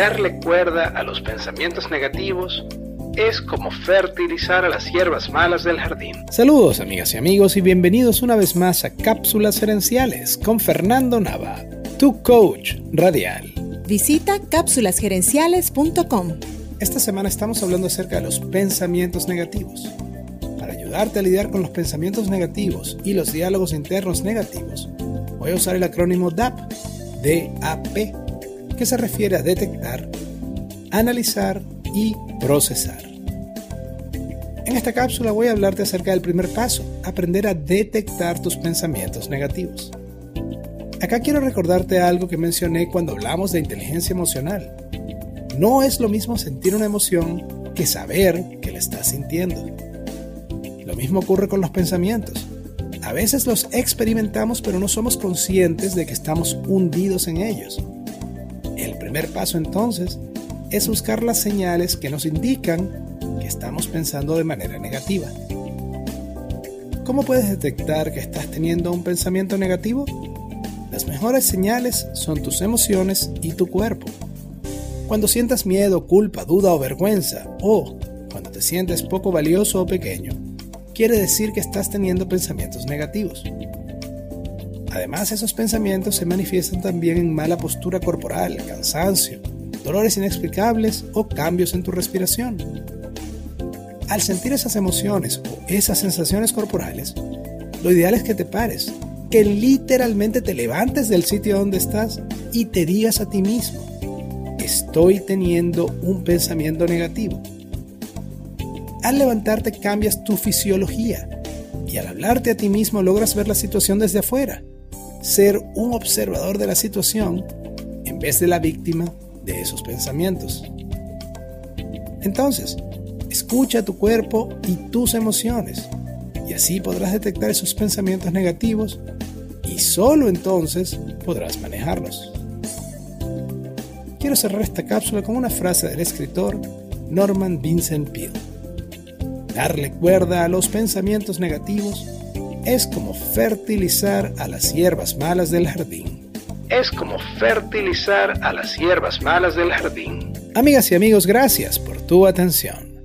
Darle cuerda a los pensamientos negativos es como fertilizar a las hierbas malas del jardín. Saludos amigas y amigos y bienvenidos una vez más a Cápsulas Gerenciales con Fernando Nava, tu coach radial. Visita cápsulasgerenciales.com. Esta semana estamos hablando acerca de los pensamientos negativos. Para ayudarte a lidiar con los pensamientos negativos y los diálogos internos negativos, voy a usar el acrónimo DAP, DAP, que se refiere a detectar, analizar y procesar. En esta cápsula voy a hablarte acerca del primer paso, aprender a detectar tus pensamientos negativos. Acá quiero recordarte algo que mencioné cuando hablamos de inteligencia emocional. No es lo mismo sentir una emoción que saber que la estás sintiendo. Lo mismo ocurre con los pensamientos. A veces los experimentamos pero no somos conscientes de que estamos hundidos en ellos. Primer paso entonces es buscar las señales que nos indican que estamos pensando de manera negativa. ¿Cómo puedes detectar que estás teniendo un pensamiento negativo? Las mejores señales son tus emociones y tu cuerpo. Cuando sientas miedo, culpa, duda o vergüenza, o cuando te sientes poco valioso o pequeño, quiere decir que estás teniendo pensamientos negativos. Además, esos pensamientos se manifiestan también en mala postura corporal, cansancio, dolores inexplicables o cambios en tu respiración. Al sentir esas emociones o esas sensaciones corporales, lo ideal es que te pares, que literalmente te levantes del sitio donde estás y te digas a ti mismo, estoy teniendo un pensamiento negativo. Al levantarte cambias tu fisiología y al hablarte a ti mismo logras ver la situación desde afuera, ser un observador de la situación en vez de la víctima de esos pensamientos. Entonces, escucha tu cuerpo y tus emociones y así podrás detectar esos pensamientos negativos y solo entonces podrás manejarlos. Quiero cerrar esta cápsula con una frase del escritor Norman Vincent Peale. Darle cuerda a los pensamientos negativos es como fertilizar a las hierbas malas del jardín es como fertilizar a las hierbas malas del jardín. Amigas y amigos, gracias por tu atención.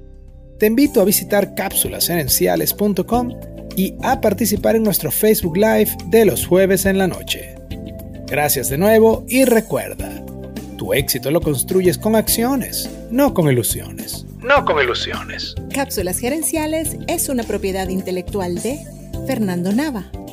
Te invito a visitar cápsulasgerenciales.com y a participar en nuestro Facebook Live de los jueves en la noche. Gracias de nuevo y recuerda, tu éxito lo construyes con acciones, no con ilusiones. No con ilusiones. Cápsulas Gerenciales es una propiedad intelectual de Fernando Nava.